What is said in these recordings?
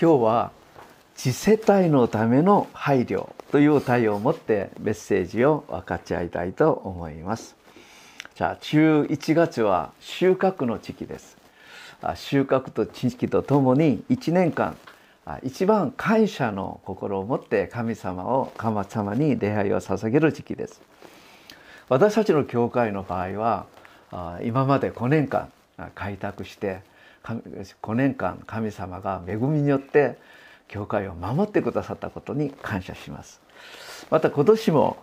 今日は次世代のための配慮という題を持ってメッセージを分かち合いたいと思います。じゃあ11月は収穫の時期です。収穫と知識とともに1年間一番感謝の心を持って神様を神様に礼拝を捧げる時期です。私たちの教会の場合は今まで5年間開拓して5年間神様が恵みによって教会を守ってくださったことに感謝します。また今年も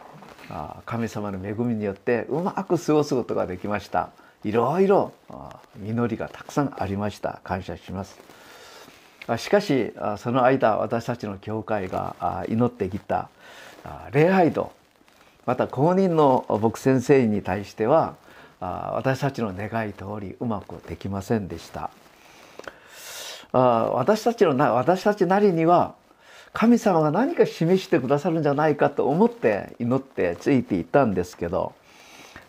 神様の恵みによってうまく過ごすことができました。いろいろ実りがたくさんありました。感謝します。しかしその間私たちの教会が祈ってきた礼拝度また公認の牧先生に対しては私たちの願い通りうまくできませんでした。私たちの私たちなりには神様が何か示してくださるんじゃないかと思って祈ってついていたんですけど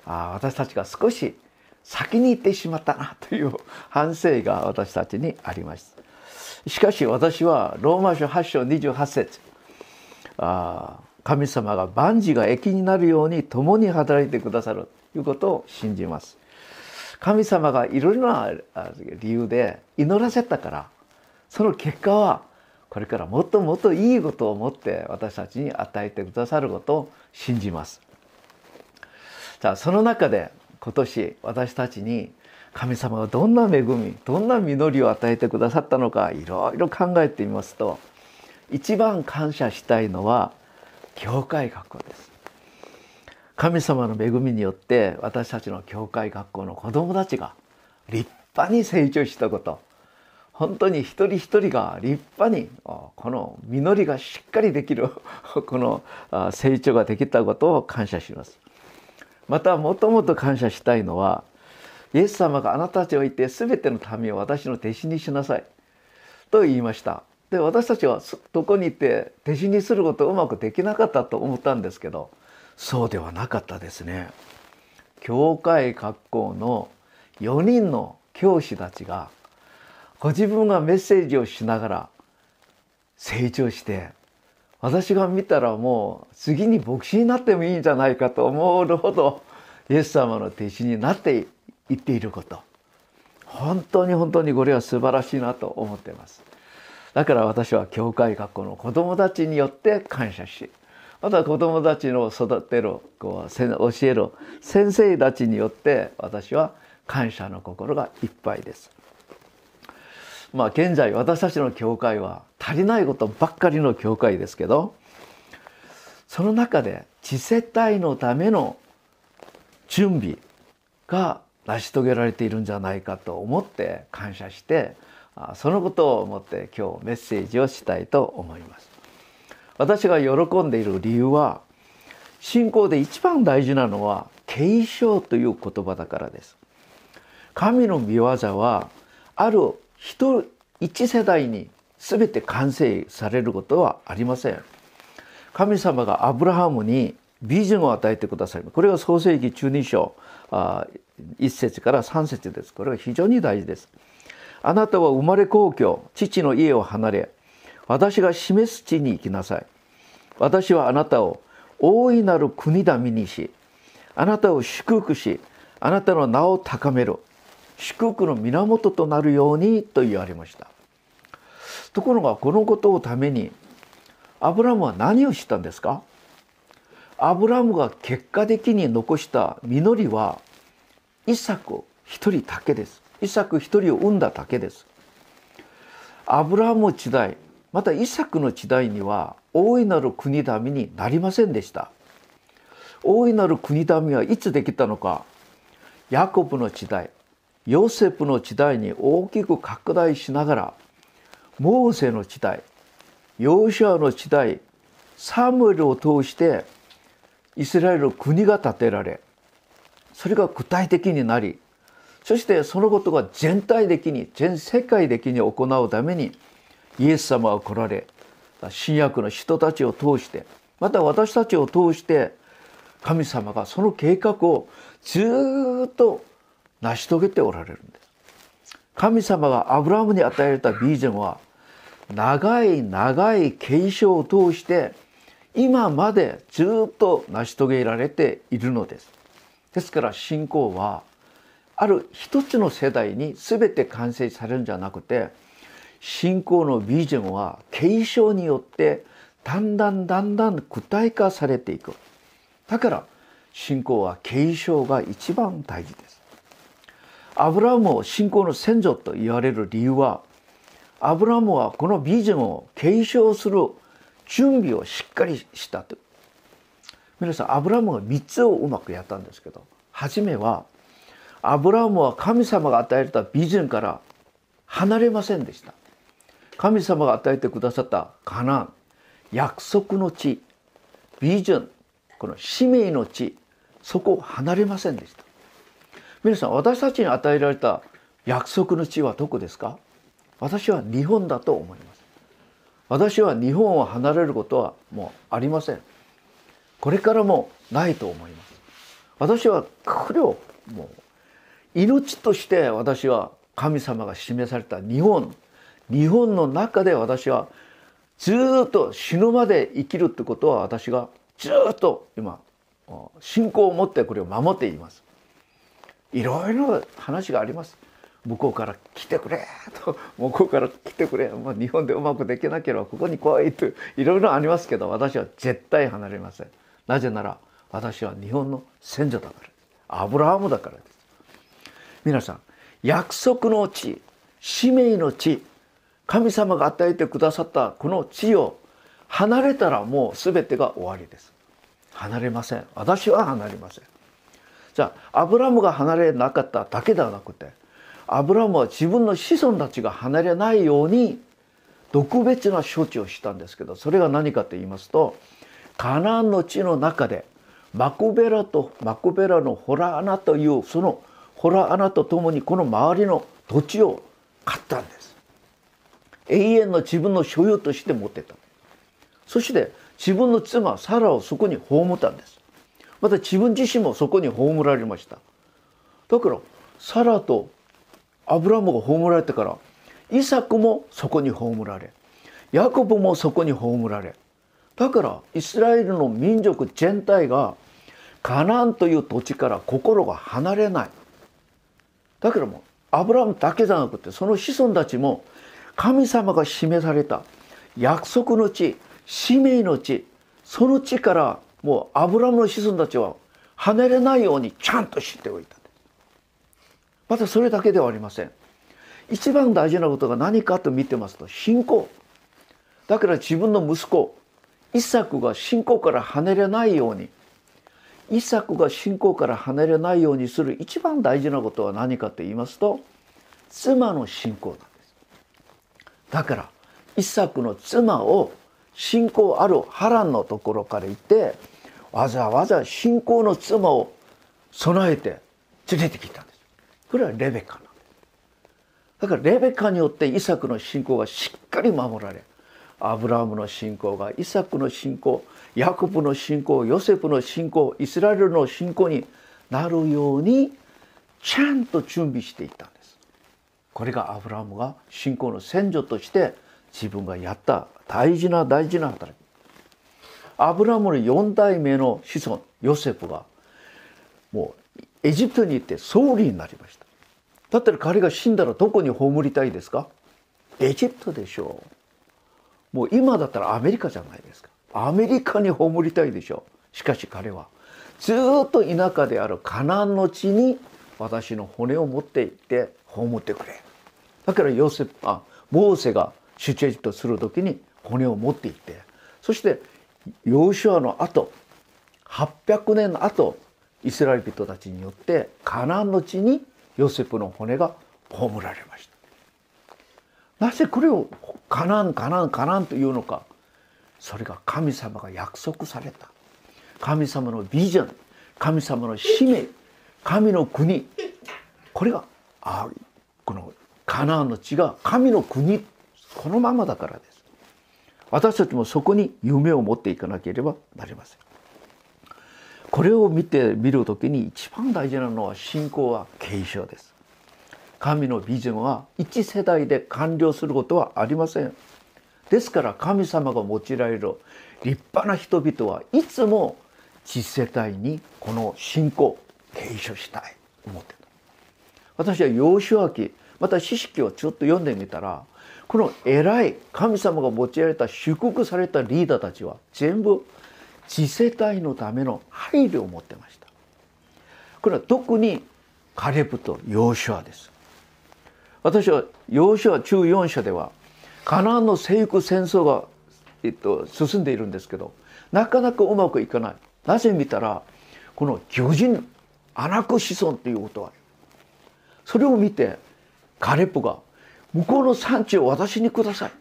私たちが少し先に行ってしまったなという反省が私たちにあります。しかし私はローマ書8章28節神様が万事が益になるように共に働いてくださるということを信じます。神様がいろいろな理由で祈らせたからその結果はこれからもっともっといいことを持って私たちに与えてくださることを信じます。じゃあその中で今年私たちに神様がどんな恵みどんな実りを与えてくださったのかいろいろ考えてみますと一番感謝したいのは教会学校です。神様の恵みによって私たちの教会学校の子どもたちが立派に成長したこと本当に一人一人が立派にこの実りがしっかりできる この成長ができたことを感謝します。またもともと感謝したいのはイエス様があなたたちをいて全ての民を私の弟子にしなさいと言いました。で私たちはどこに行って弟子にすることをうまくできなかったと思ったんですけどそうではなかったですね。教会学校の4人の教師たちがご自分がメッセージをしながら成長して私が見たらもう次に牧師になってもいいんじゃないかと思うほどイエス様の弟子になっていっていること本当に本当にこれは素晴らしいなと思ってますだから私は教会学校の子どもたちによって感謝しまた子供たちの育てるこう教える先生たちによって私は感謝の心がいっぱいです。まあ現在私たちの教会は足りないことばっかりの教会ですけどその中で次世代のための準備が成し遂げられているんじゃないかと思って感謝してそのことを思って今日メッセージをしたいと思います。私が喜んでいる理由は信仰で一番大事なのは継承という言葉だからです。神の御業はある一一世代に全て完成されることはありません。神様がアブラハムにビジョンを与えてください。これは創世紀中二章1節から3節です。これは非常に大事です。あなたは生まれ故郷、父の家を離れ、私が示す地に行きなさい。私はあなたを大いなる国民にし、あなたを祝福し、あなたの名を高める。祝福の源となるようにと言われました。ところがこのことをためにアブラムは何をしたんですか？アブラムが結果的に残した実りはイサク一人だけです。イサク一人を生んだだけです。アブラム時代またイサクの時代には大いなる国民になりませんでした大いなる国民はいつできたのか？ヤコブの時代ヨセフの時代に大きく拡大しながらモーセの時代ヨーシュアの時代サムエルを通してイスラエルの国が建てられそれが具体的になりそしてそのことが全体的に全世界的に行うためにイエス様が来られ新約の人たちを通してまた私たちを通して神様がその計画をずっと成し遂げておられるんです。神様がアブラハムに与えられたビジョンは長い長い継承を通して今までずっと成し遂げられているのです。ですから信仰はある一つの世代に全て完成されるんじゃなくて信仰のビジョンは継承によってだんだんだんだん具体化されていく。だから信仰は継承が一番大事です。アブラハムを信仰の先祖と言われる理由はアブラハムはこのビジョンを継承する準備をしっかりしたと。皆さんアブラハムが3つをうまくやったんですけど初めはアブラハムは神様が与えたビジョンから離れませんでした。神様が与えてくださったカナン約束の地ビジョンこの使命の地そこを離れませんでした。皆さん私たちに与えられた約束の地はどこですか？私は日本だと思います。私は日本を離れることはもうありません。これからもないと思います。私はこれをもう命として私は神様が示された日本。日本の中で私はずっと死ぬまで生きるってことは私がずっと今信仰を持ってこれを守っています。いろいろ話があります。向こうから来てくれと向こうから来てくれ、まあ、日本でうまくできなければここに来いといろいろありますけど私は絶対離れません。なぜなら私は日本の先祖だから。アブラハムだからです。皆さん約束の地使命の地神様が与えてくださったこの地を離れたらもう全てが終わりです。離れません。私は離れません。じゃあアブラムが離れなかっただけではなくてアブラムは自分の子孫たちが離れないように特別な処置をしたんですけどそれが何かと言いますとカナンの地の中でマクベラとマクベラのホラ穴というそのホラ穴とともにこの周りの土地を買ったんです。永遠の自分の所有として持ってた。そして自分の妻サラをそこに葬ったんです。また自分自身もそこに葬られました。だからサラとアブラムが葬られてからイサクもそこに葬られヤコブもそこに葬られ。だからイスラエルの民族全体がカナンという土地から心が離れない。だからもうアブラムだけじゃなくてその子孫たちも神様が示された約束の地使命の地その地からもうアブラムの子孫たちは離れないようにちゃんと知っておいた。またそれだけではありません。一番大事なことが何かと見てますと信仰。だから自分の息子イサクが信仰から離れないようにイサクが信仰から離れないようにする一番大事なことは何かと言いますと妻の信仰なんです。だからイサクの妻を信仰ある波乱のところから行ってわざわざ信仰の妻を備えて連れてきたんです。これはレベカなんですだからレベカによってイサクの信仰がしっかり守られアブラハムの信仰がイサクの信仰ヤコブの信仰ヨセフの信仰イスラエルの信仰になるようにちゃんと準備していったんです。これがアブラハムが信仰の先祖として自分がやった大事な大事な働き。アブラムの4代目の子孫ヨセフがもうエジプトに行って総理になりました。だったら彼が死んだらどこに葬りたいですか？エジプトでしょう。もう今だったらアメリカじゃないですか。アメリカに葬りたいでしょう。しかし彼はずっと田舎であるカナンの地に私の骨を持って行って葬ってくれ。だからヨセフあモーセが出エジプトする時に骨を持っていって。そしてヨーシュアの後800年の後イスラエル人たちによってカナンの地にヨセフの骨が葬られました。なぜこれをカナンカナンカナンというのか。それが神様が約束された。神様のビジョン神様の使命神の国。これがあこのカナンの地が神の国。このままだからです。私たちもそこに夢を持っていかなければなりません。これを見てみる時に一番大事なのは信仰は継承です。神のビジョンは一世代で完了することはありません。ですから神様が用いられる立派な人々はいつも次世代にこの信仰継承したいと思ってた。私は幼少期また知識をちょっと読んでみたらこの偉い神様が用いられた祝福されたリーダーたちは全部次世代のための配慮を持ってました。これは特にカレブとヨーシュアです。私はヨーシュア中4社ではカナンの征服戦争が、えっと、進んでいるんですけどなかなかうまくいかない。なぜ見たらこの巨人アナク子孫っていうことがある。それを見てカレプが向こうの産地を私にください。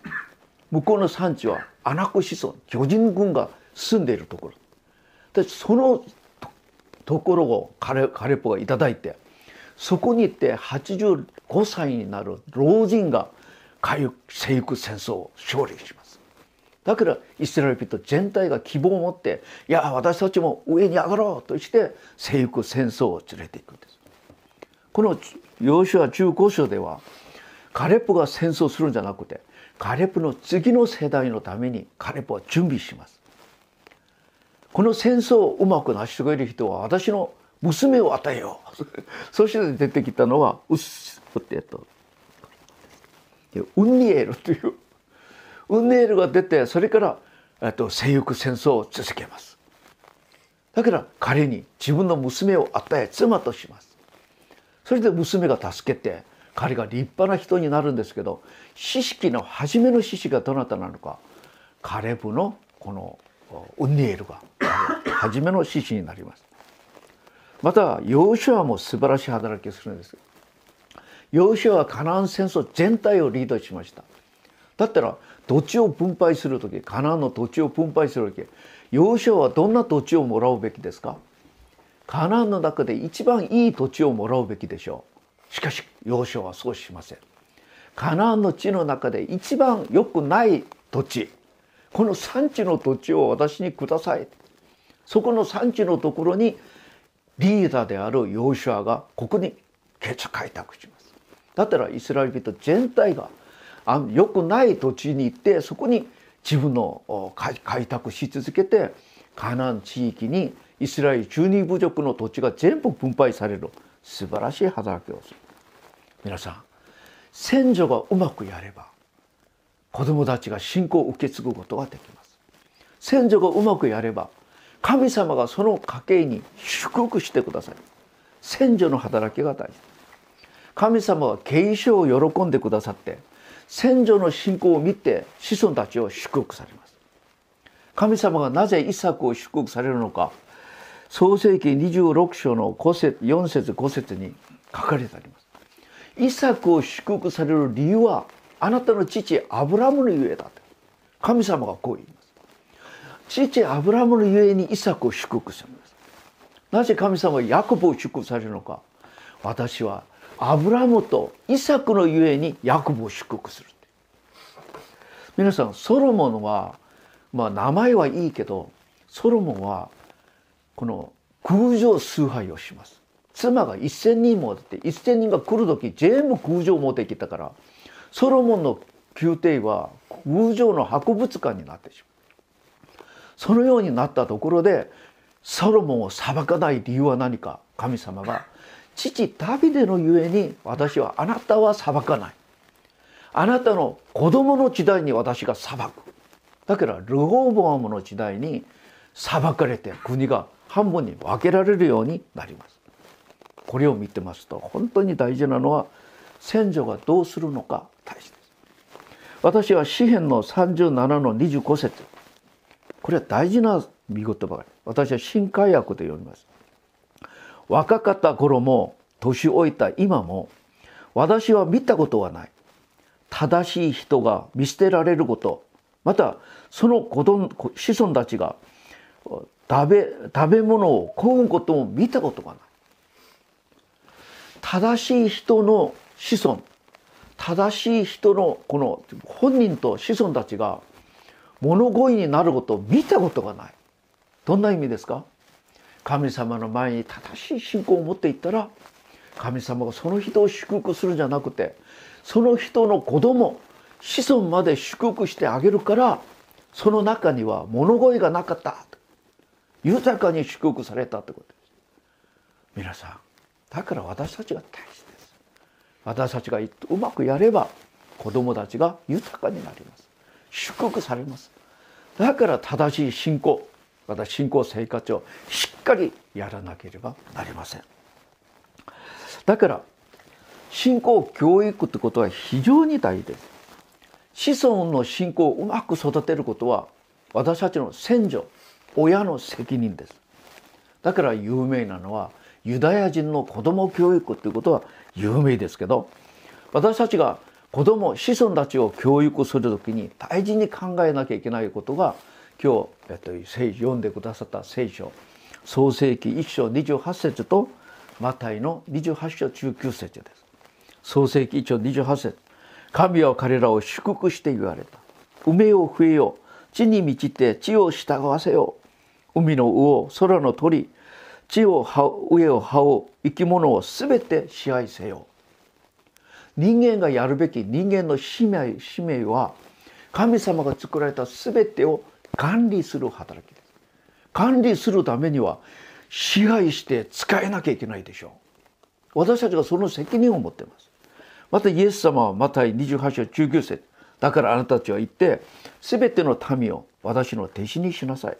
向こうの産地はアナク子孫巨人軍が住んでいるところ。でそのところをカレカレポが頂いてそこに行って85歳になる老人が征服戦争を勝利します。だからイスラエル人全体が希望を持っていや私たちも上に上がろうとして征服戦争を連れていくんです。このヨシュア15章ではカレプが戦争するんじゃなくてカレプの次の世代のためにカレプは準備します。この戦争をうまく成し遂げる人は私の娘を与えよう。そして出てきたのはウッスってえっとウンニエルというウンニエルが出てそれからえっと征服戦争を続けます。だから彼に自分の娘を与え妻とします。それで娘が助けて彼が立派な人になるんですけど知識の初めの獅子がどなたなのかカレブのこのウンニエルが初めの獅子になります。またヨーシュアも素晴らしい働きをするんです。ヨーシュアはカナン戦争全体をリードしました。だったら土地を分配する時カナンの土地を分配する時ヨーシュアはどんな土地をもらうべきですか？カナンの中で一番いい土地をもらうべきでしょう。しかしヨーシュアはそうしません。カナンの地の中で一番良くない土地。この産地の土地を私にください。そこの産地のところにリーダーであるヨーシュアがここにケツ開拓します。だったらイスラエル人全体があの良くない土地に行ってそこに自分の開拓し続けてカナン地域にイスラエル中二部族の土地が全部分配される。素晴らしい働きをする。皆さん先祖がうまくやれば子供たちが信仰を受け継ぐことができます。先祖がうまくやれば神様がその家系に祝福してください。先祖の働きが大事。神様は継承を喜んでくださって先祖の信仰を見て子孫たちを祝福されます。神様がなぜイサクを祝福されるのか創世紀26章の5節4節5節に書かれてあります。イサクを祝福される理由はあなたの父アブラムのゆえだ神様がこう言います。父アブラムのゆえにイサクを祝福するんです。なぜ神様はヤコブを祝福されるのか。私はアブラムとイサクのゆえにヤコブを祝福する皆さんソロモンはまあ名前はいいけどソロモンはこの空情崇拝をします。妻が1,000人もって1,000人が来る時全部空情を持ってきたからソロモンの宮廷は空城の博物館になってしまう。そのようになったところでソロモンを裁かない理由は何か神様が父ダビデのゆえに私はあなたは裁かない。あなたの子供の時代に私が裁く。だからルホーボアムの時代に裁かれて国が半分に分けられるようになります。これを見てますと本当に大事なのは先祖がどうするのか大事です。私は詩篇の37の25節。これは大事な見言葉。が私は新海訳で読みます。若かった頃も年老いた今も私は見たことはない。正しい人が見捨てられること。またその子孫たちが食べ食べ物を乞うことも見たことがない。正しい人の子孫正しい人のこの本人と子孫たちが物乞いになることを見たことがない。どんな意味ですか？神様の前に正しい信仰を持っていったら神様がその人を祝福するんじゃなくてその人の子供子孫まで祝福してあげるからその中には物乞いがなかった。豊かに祝福されたってことです。皆さんだから私たちが大事です。私たちがうまくやれば子供たちが豊かになります。祝福されます。だから正しい信仰また信仰生活をしっかりやらなければなりません。だから信仰教育ってことは非常に大事です。子孫の信仰をうまく育てることは私たちの先祖親の責任ですだから有名なのはユダヤ人の子供教育ということは有名ですけど私たちが子供子孫たちを教育する時に大事に考えなきゃいけないことが今日、えっと、聖読んでくださった聖書創世記1章28節とマタイの28章19節です。創世記1章28節神は彼らを祝福して言われた。梅を増えよう地に満ちて地を従わせよう海の魚空の鳥地を上を羽を生き物を全て支配せよ。人間がやるべき人間の使命使命は神様が作られた全てを管理する働きです。管理するためには支配して使えなきゃいけないでしょう。私たちがその責任を持っています。またイエス様はマタイ28章19節だからあなたたちは言って全ての民を私の弟子にしなさい。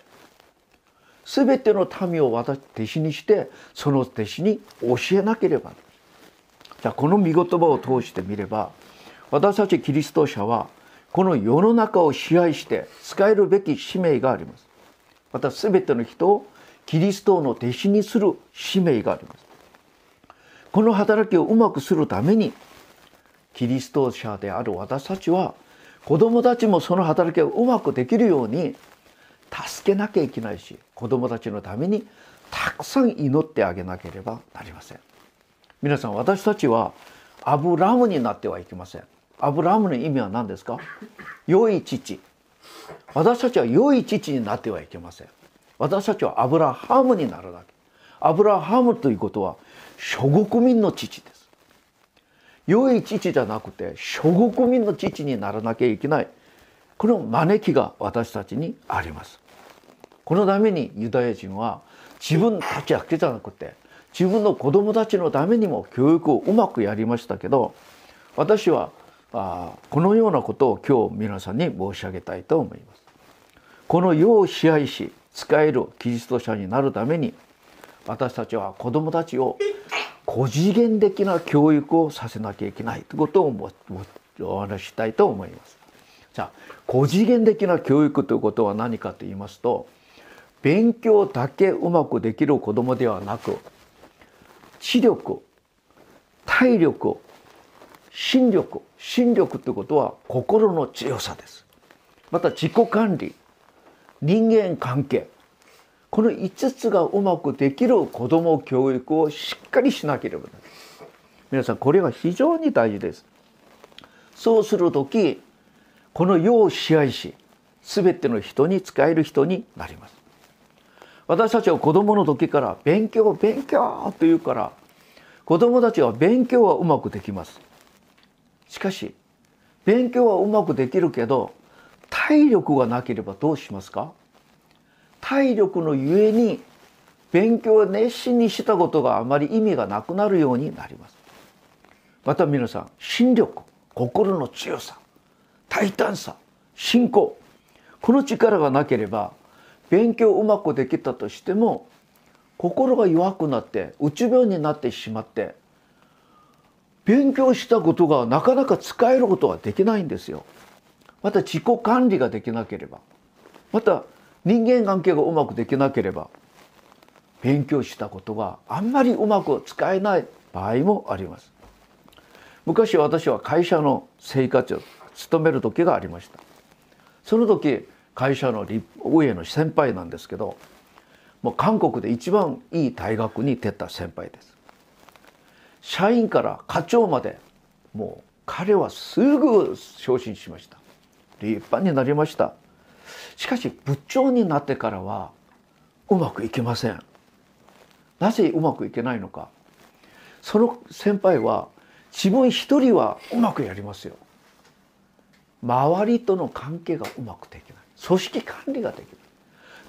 全ての民を私弟子にしてその弟子に教えなければ。じゃあこの御言葉を通してみれば私たちキリスト者はこの世の中を支配して使えるべき使命があります。また全ての人をキリストの弟子にする使命があります。この働きをうまくするためにキリスト者である私たちは子供たちもその働きをうまくできるように助けなきゃいけないし子供たちのためにたくさん祈ってあげなければなりません。皆さん私たちはアブラムになってはいけません。アブラムの意味は何ですか？良い父。私たちは良い父になってはいけません。私たちはアブラハムになるだけ。アブラハムということは諸国民の父です。良い父じゃなくて諸国民の父にならなきゃいけない。この招きが私たちにあります。このためにユダヤ人は自分たちだけじゃなくて自分の子供たちのためにも教育をうまくやりましたけど私はあこのようなことを今日皆さんに申し上げたいと思います。この世を支配し使えるキリスト者になるために私たちは子どもたちを高次元的な教育をさせなきゃいけないということをお話ししたいと思います。じゃあ高次元的な教育ということは何かと言いますと勉強だけうまくできる子どもではなく知力体力心力心力ということは心の強さです。また自己管理人間関係。この5つがうまくできる子ども教育をしっかりしなければならない。皆さんこれは非常に大事です。そうする時この世を支配し全ての人に使える人になります。私たちは子供の時から勉強勉強と言うから子供たちは勉強はうまくできます。しかし勉強はうまくできるけど体力がなければどうしますか？体力のゆえに勉強を熱心にしたことがあまり意味がなくなるようになります。また皆さん心力心の強さ大胆さ信仰この力がなければ勉強うまくできたとしても心が弱くなってうつ病になってしまって勉強したことがなかなか使えることはできないんですよ。また自己管理ができなければまた人間関係がうまくできなければ勉強したことがあんまりうまく使えない場合もあります。昔私は会社の生活を務める時がありました。その時会社の上の先輩なんですけどもう韓国で一番いい大学に出た先輩です。社員から課長までもう彼はすぐ昇進しました。立派になりました。しかし部長になってからはうまくいきません。なぜうまくいけないのか。その先輩は自分一人はうまくやりますよ。周りとの関係がうまくできない。組織管理ができない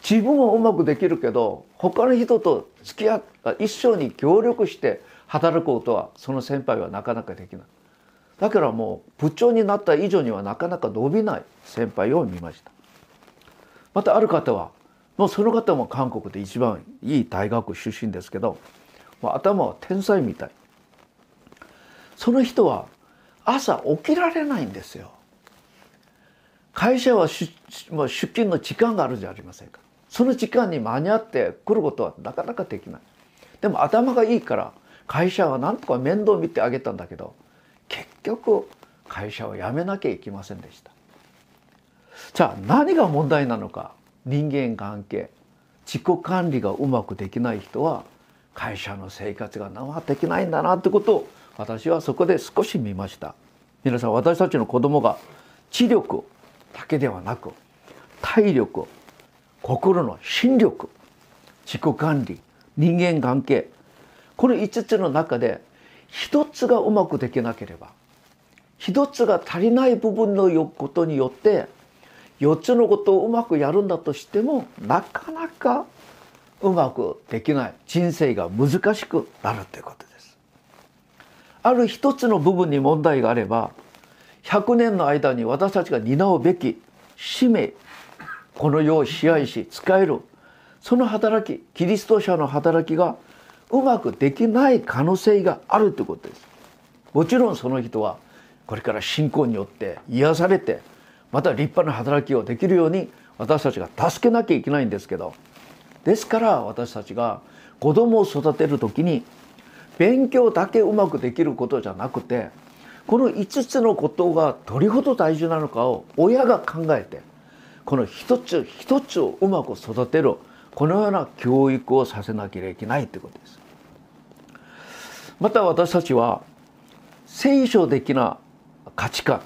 自分はうまくできるけど他の人と付き合一緒に協力して働くことはその先輩はなかなかできない。だからもう部長になった以上にはなかなか伸びない先輩を見ました。またある方はもうその方も韓国で一番いい大学出身ですけどもう頭は天才みたい。その人は朝起きられないんですよ。会社は出出勤の時間があるじゃありませんか。その時間に間に合って来ることはなかなかできない。でも頭がいいから会社は何とか面倒見てあげたんだけど結局会社を辞めなきゃいけませんでした。じゃあ何が問題なのか人間関係自己管理がうまくできない人は会社の生活が生できないんだなってことを私はそこで少し見ました。皆さん私たちの子供が知力だけではなく体力心の心力自己管理人間関係この5つの中で一つがうまくできなければ一つが足りない部分のことによって4つのことをうまくやるんだとしてもなかなかうまくできない人生が難しくなるということです。ある一つの部分に問題があれば100年の間に私たちが担うべき使命この世を支配し使えるその働きキリスト者の働きがうまくできない可能性があるということです。もちろんその人はこれから信仰によって癒されてまた立派な働きをできるように私たちが助けなきゃいけないんですけどですから私たちが子供を育てる時に勉強だけうまくできることじゃなくてこの5つのことがどれほど大事なのかを親が考えてこの一つ一つをうまく育てるこのような教育をさせなければいけないということです。また私たちは聖書的な価値観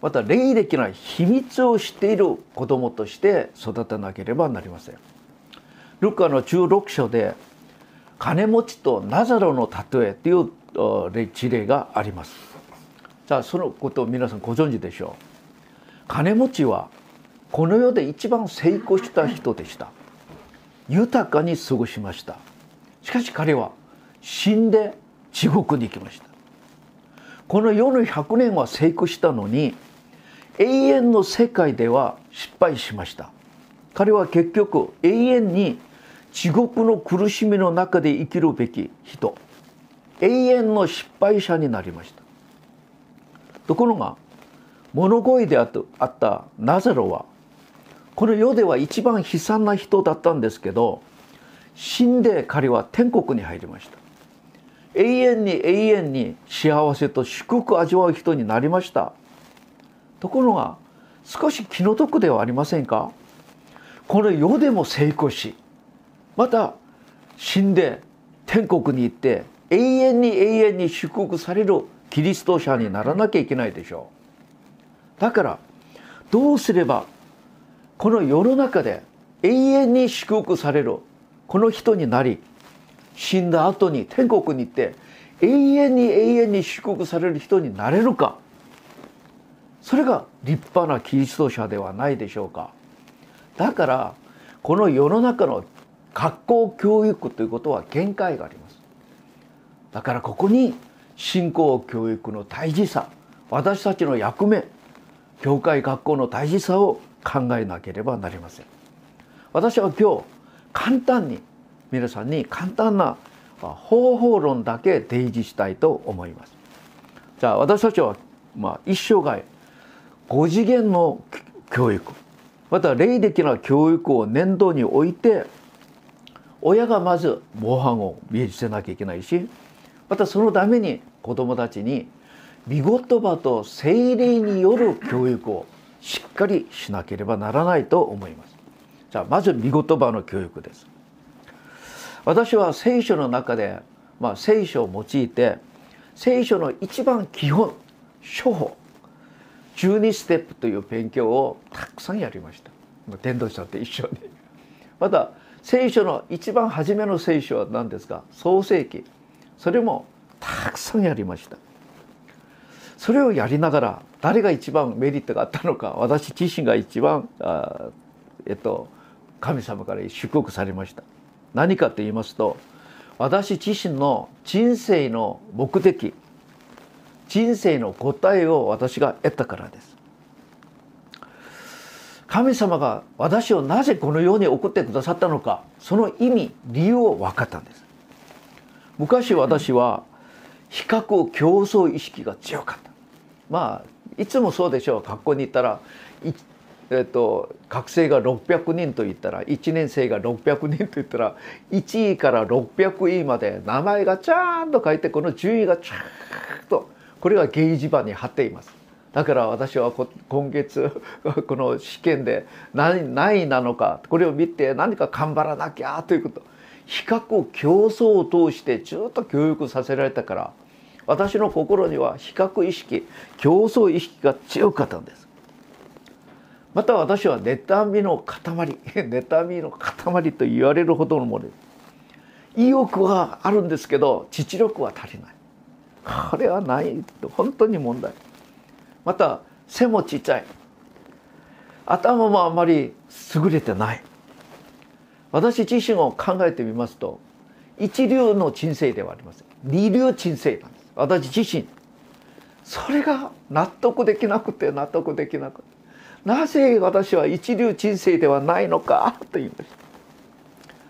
また霊的な秘密を知っている子供として育てなければなりません。ルカの16章で金持ちとナザロの例えという事例があります。じゃあそのことを皆さんご存知でしょう。金持ちはこの世で一番成功した人でした。豊かに過ごしました。しかし彼は死んで地獄に行きました。この世の100年は成功したのに永遠の世界では失敗しました。彼は結局永遠に地獄の苦しみの中で生きるべき人永遠の失敗者になりましたところが物乞いであったナザロはこの世では一番悲惨な人だったんですけど死んで彼は天国に入りました。永遠に永遠に幸せと祝福を味わう人になりました。ところが少し気の毒ではありませんか？この世でも成功しまた死んで天国に行って永遠に永遠に祝福されるキリスト者にならなきゃいけないでしょう。だからどうすればこの世の中で永遠に祝福されるこの人になり死んだ後に天国に行って永遠に永遠に祝福される人になれるか。それが立派なキリスト者ではないでしょうか。だからこの世の中の学校教育ということは限界があります。だからここに信仰教育の大事さ私たちの役目教会学校の大事さを考えなければなりません。私は今日簡単に皆さんに簡単な方法論だけ提示したいと思います。じゃあ私たちはまあ一生涯5次元の教育また霊的な教育を念頭に置いて親がまず模範を見せなきゃいけないしまたそのために子どもたちに見言葉と精霊による教育をしっかりしなければならないと思います。じゃあまず見言葉の教育です。私は聖書の中で、まあ、聖書を用いて聖書の一番基本処方12ステップという勉強をたくさんやりました。伝道者と一緒に。また聖書の一番初めの聖書は何ですか？創世記それもたくさんやりました。それをやりながら誰が一番メリットがあったのか私自身が一番あえっと神様から祝福されました。何かと言いますと私自身の人生の目的人生の答えを私が得たからです。神様が私をなぜこのように送ってくださったのかその意味理由を分かったんです。昔私は比較競争意識が強かった。まあいつもそうでしょう。学校に行ったらえっと、学生が600人と言ったら1年生が600人と言ったら1位から600位まで名前がちゃんと書いてこの順位がちゃんとこれが掲示板に貼っています。だから私は今月この試験で何何位なのかこれを見て何か頑張らなきゃということ。比較競争を通してずっと教育させられたから私の心には比較意識競争意識が強かったんです。また私は妬みの塊 妬みの塊と言われるほどのもの。意欲はあるんですけど実力は足りない。これはない本当に問題。また背もちっちゃい。頭もあまり優れてない。私自身を考えてみますと一流の人生ではありません。二流人生なんです。私自身。それが納得できなくて納得できなくて。なぜ私は一流人生ではないのかと言うんです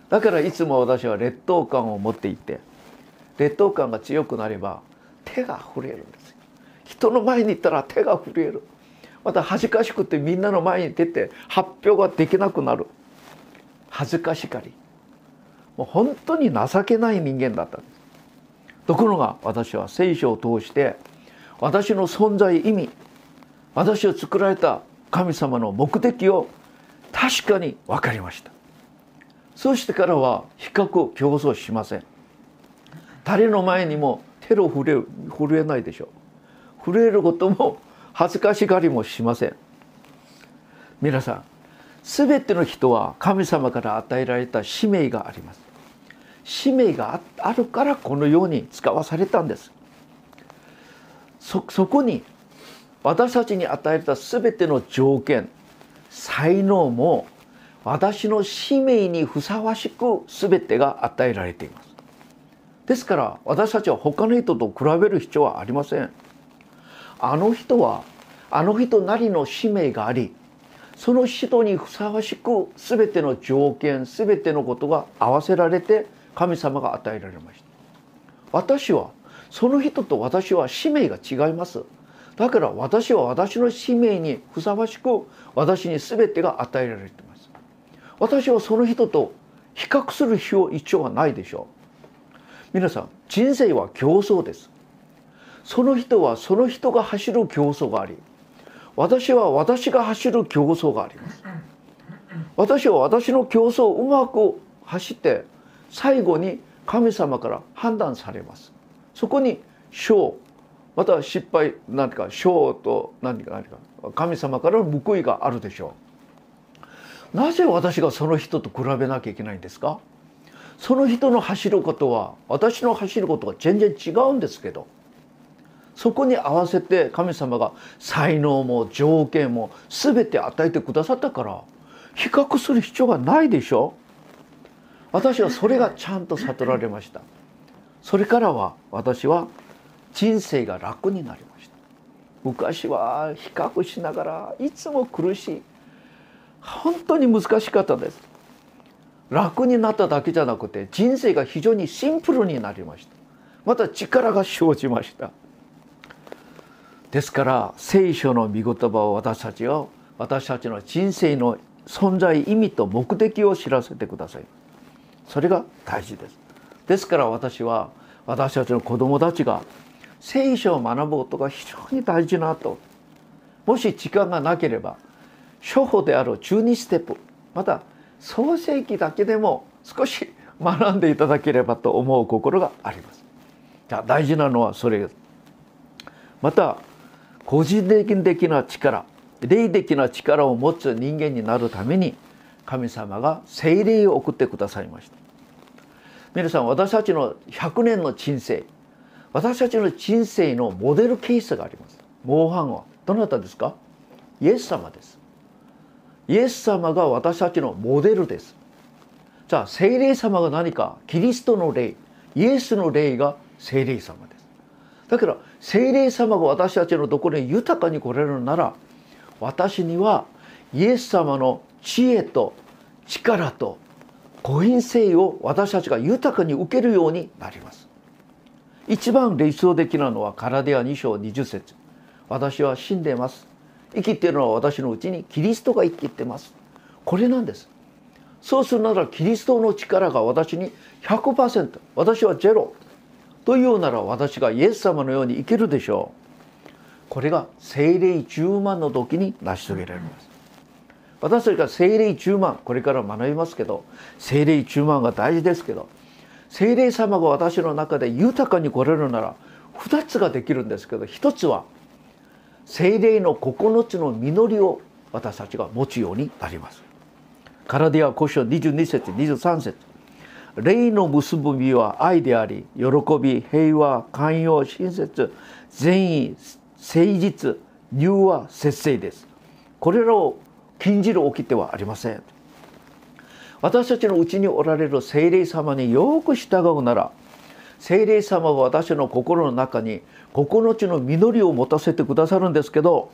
だからいつも私は劣等感を持っていて劣等感が強くなれば手が震えるんですよ。人の前に行ったら手が震える。また恥ずかしくてみんなの前に出て発表ができなくなる。恥ずかしがり。もう本当に情けない人間だったんです。ところが私は聖書を通して私の存在意味私を作られた神様の目的を確かに分かりました。そしてからは比較競争しません。誰の前にも手を震え震えないでしょう。震えることも恥ずかしがりもしません。皆さん全ての人は神様から与えられた使命があります。使命があるからこのように使わされたんです。そこに私たちに与えた全ての条件才能も私の使命にふさわしく全てが与えられています。ですから私たちは他の人と比べる必要はありません。あの人はあの人なりの使命がありその人にふさわしく全ての条件全てのことが合わせられて神様が与えられました。私はその人と私は使命が違います。だから私は私の使命にふさわしく私に全てが与えられています。私はその人と比較する必要一応はないでしょう。皆さん人生は競争です。その人はその人が走る競争があり私は私が走る競争があります。私は私の競争をうまく走って最後に神様から判断されます。そこに賞また失敗何か賞と何か何か神様からの報いがあるでしょう。なぜ私がその人と比べなきゃいけないんですか？その人の走ることは私の走ることは全然違うんですけどそこに合わせて神様が才能も条件も全て与えてくださったから比較する必要がないでしょ？私はそれがちゃんと悟られました。それからは私は人生が楽になりました。昔は比較しながらいつも苦しい。本当に難しかったです。楽になっただけじゃなくて人生が非常にシンプルになりました。また力が生じました。ですから聖書の御言葉を私たちを私たちの人生の存在意味と目的を知らせてくださいそれが大事ですですから私は私たちの子供たちが聖書を学ぶことが非常に大事なともし時間がなければ初歩である12ステップまた創世記だけでも少し学んでいただければと思う心があります。じゃ大事なのはそれ。また個人的な力霊的な力を持つ人間になるために神様が聖霊を送ってくださいました。皆さん私たちの100年の人生私たちの人生のモデルケースがあります。模範は。どなたですか？イエス様です。イエス様が私たちのモデルです。じゃあ聖霊様が何か？キリストの霊。イエスの霊が聖霊様です。だから聖霊様が私たちのところに豊かに来れるなら私にはイエス様の知恵と力と個人性を私たちが豊かに受けるようになります。一番理想的なのはカラデア2章20節。私は死んでます。生きているのは私のうちにキリストが生きてます。これなんです。そうするならキリストの力が私に100%私はゼロ。というなら私がイエス様のように生きるでしょう。これが精霊10万の時に成し遂げられます。私たちが精霊10万これから学びますけど精霊10万が大事ですけど精霊様が私の中で豊かに来れるなら2つができるんですけど1つは精霊の9つの実りを私たちが持つようになります。カラディア古書22節23節。霊の結ぶ実は愛であり喜び平和寛容親切善意誠実柔和節制です。これらを禁じる起きてはありません。私たちのうちにおられる聖霊様によく従うなら聖霊様は私の心の中に9つの実りを持たせてくださるんですけど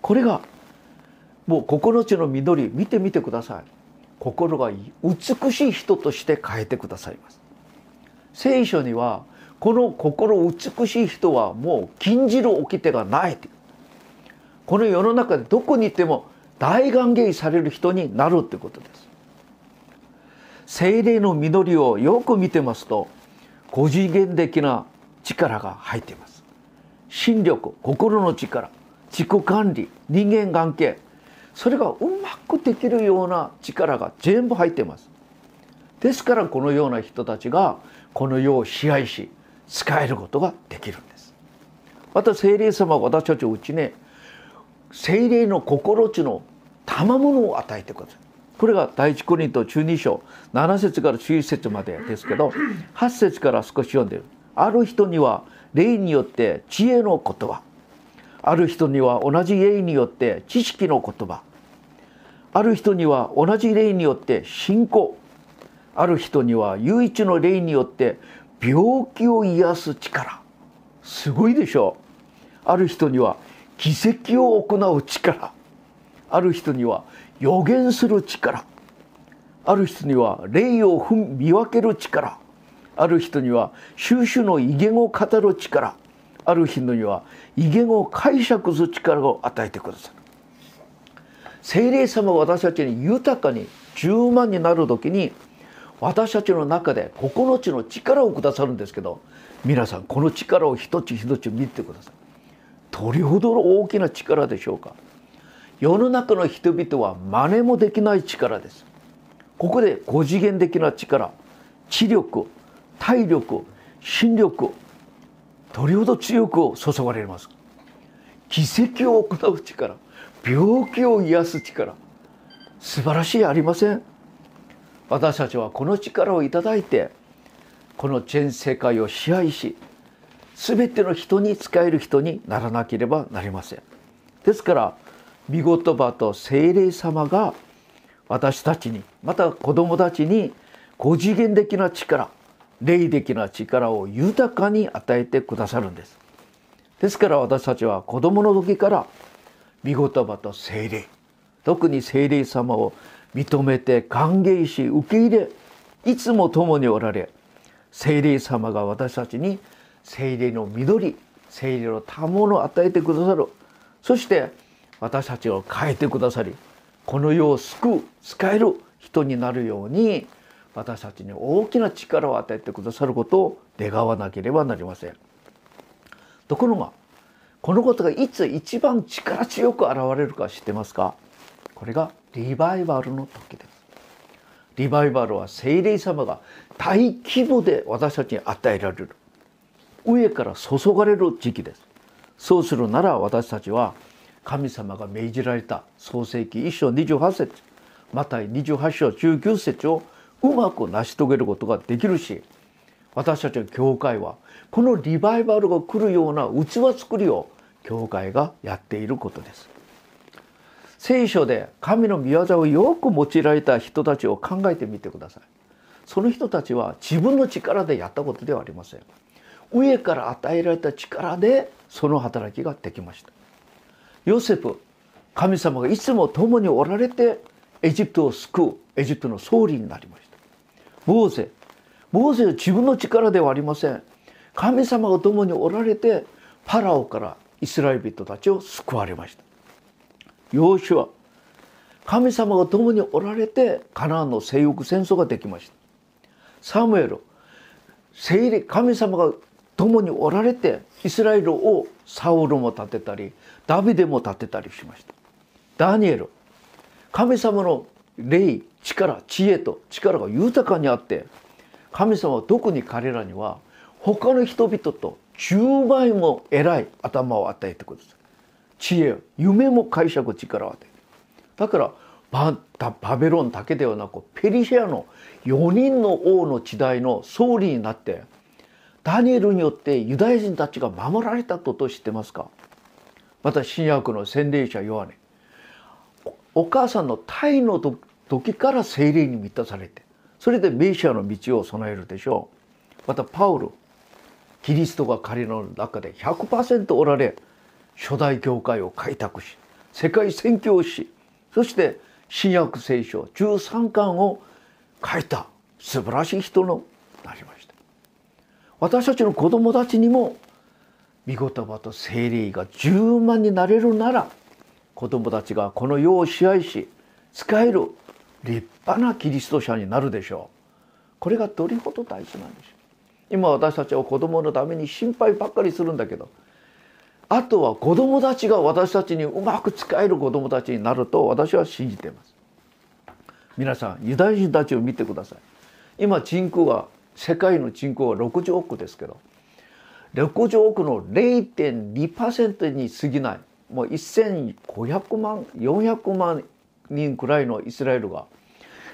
これがもう9つの実り見てみてください。心が美しい人として変えてくださいます。聖書にはこの心美しい人はもう禁じる掟がないこの世の中でどこにいても大歓迎される人になるってことです。精霊の実りをよく見てますと五次元的な力が入っています。心力心の力自己管理人間関係。それがうまくできるような力が全部入ってます。ですからこのような人たちがこの世を支配し使えることができるんです。また聖霊様は私たちのうちね精霊の心地の賜物を与えてください。これが第一コリント中二章7節から11節までですけど8節から少し読んでるある人には霊によって知恵の言葉ある人には同じ霊によって知識の言葉。ある人には同じ霊によって信仰。ある人には唯一の霊によって病気を癒す力。すごいでしょ。うある人には奇跡を行う力。ある人には予言する力。ある人には霊を見分ける力。ある人には収集の威厳を語る力。ある人には威厳を解釈する力を与えてくださる。聖霊様が私たちに豊かに10万になる時に私たちの中で9つの力をくださるんですけど皆さんこの力を一つ一つ見てください。どれほどの大きな力でしょうか。世の中の人々は真似もできない力です。ここで5次元的な力知力体力心力どれほど強く注がれます奇跡を行う力病気を癒す力素晴らしいありません？私たちはこの力をいただいてこの全世界を支配し全ての人に使える人にならなければなりません。ですから御言葉と精霊様が私たちにまた子供たちに五次元的な力霊的な力を豊かに与えてくださるんです。ですから私たちは子供の時から御言葉と精霊特に精霊様を認めて歓迎し受け入れいつも共におられ精霊様が私たちに精霊の緑精霊の賜物を与えてくださる。そして私たちを変えてくださりこの世を救う使える人になるように私たちに大きな力を与えてくださることを願わなければなりません。ところがこのことがいつ一番力強く現れるか知ってますか？これがリバイバルの時です。リバイバルは聖霊様が大規模で私たちに与えられる上から注がれる時期です。そうするなら私たちは神様が命じられた創世記1章28節また28章19節をうまく成し遂げることができるし私たちの教会はこのリバイバルが来るような器作りを教会がやっていることです。聖書で神の御業をよく用いられた人たちを考えてみてください。その人たちは自分の力でやったことではありません。上から与えられた力でその働きができました。ヨセフ神様がいつも共におられてエジプトを救うエジプトの総理になりました。モーゼモーゼは自分の力ではありません。神様が共におられてパラオからイスラエル人たちを救われました。ヨーシュア。神様が共におられてカナンの征服戦争ができました。サムエル。聖霊神様が共におられてイスラエルをサウルも立てたりダビデも立てたりしました。ダニエル。神様の霊力知恵と力が豊かにあって神様は特に彼らには他の人々と10倍も偉い頭を与えてください知恵夢も解釈力を与えて。だからバベロンだけではなくペリシアの4人の王の時代の総理になってダニエルによってユダヤ人たちが守られたことを知ってますか？また新約の洗礼者ヨハネ。お母さんの胎の時から精霊に満たされてそれでメシアの道を備えるでしょう。またパウルキリストが彼の中で100%おられ初代教会を開拓し世界宣教しそして新約聖書13巻を書いた素晴らしい人のなりました。私たちの子供たちにも御言葉と精霊が十万になれるなら子供たちがこの世を支配し使える立派なキリスト者になるでしょう。これがどれほど大事なんでしょう。今私たちは子供のために心配ばっかりするんだけどあとは子供たちが私たちにうまく使える子供たちになると私は信じています。皆さんユダヤ人たちを見てください。今人口は世界の人口は60億ですけど60億の0.2%に過ぎない。もう1500万400万人くらいのイスラエルが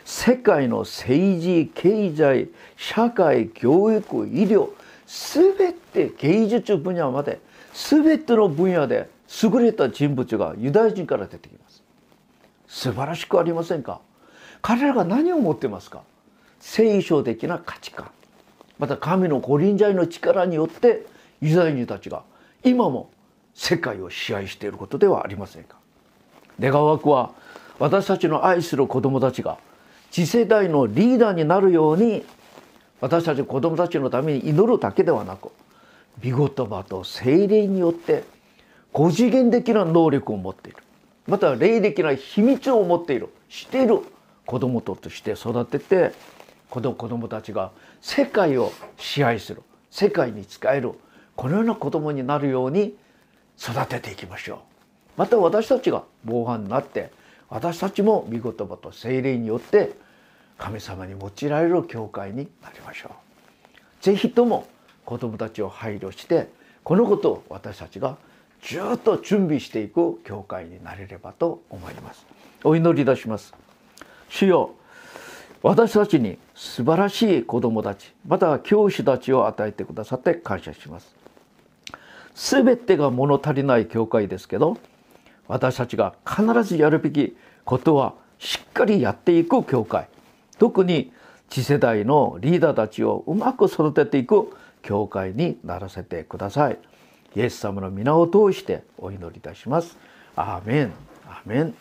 世界の政治経済社会教育医療全て芸術分野まで全ての分野で優れた人物がユダヤ人から出てきます。素晴らしくありませんか？彼らが何を持ってますか？聖書的な価値観。また神の御臨在の力によってユダヤ人たちが今も世界を支配していることではありませんか？願わくは私たちの愛する子供たちが次世代のリーダーになるように私たち子供たちのために祈るだけではなく御言葉と精霊によって五次元的な能力を持っている。また霊的な秘密を持っている。知っている子供として育ててこの子供たちが世界を支配する。世界に使える。このような子供になるように育てていきましょうまた私たちが防犯になって私たちも御言葉と精霊によって神様に用いられる教会になりましょう。ぜひとも子供たちを配慮してこのことを私たちがずっと準備していく教会になれればと思います。お祈りいたします。主よ私たちに素晴らしい子供たちまた教師たちを与えてくださって感謝します。全てが物足りない教会ですけど私たちが必ずやるべきことはしっかりやっていく教会。特に次世代のリーダーたちをうまく育てていく教会にならせてください。イエス様の皆を通してお祈りいたします。アーメン。アーメン。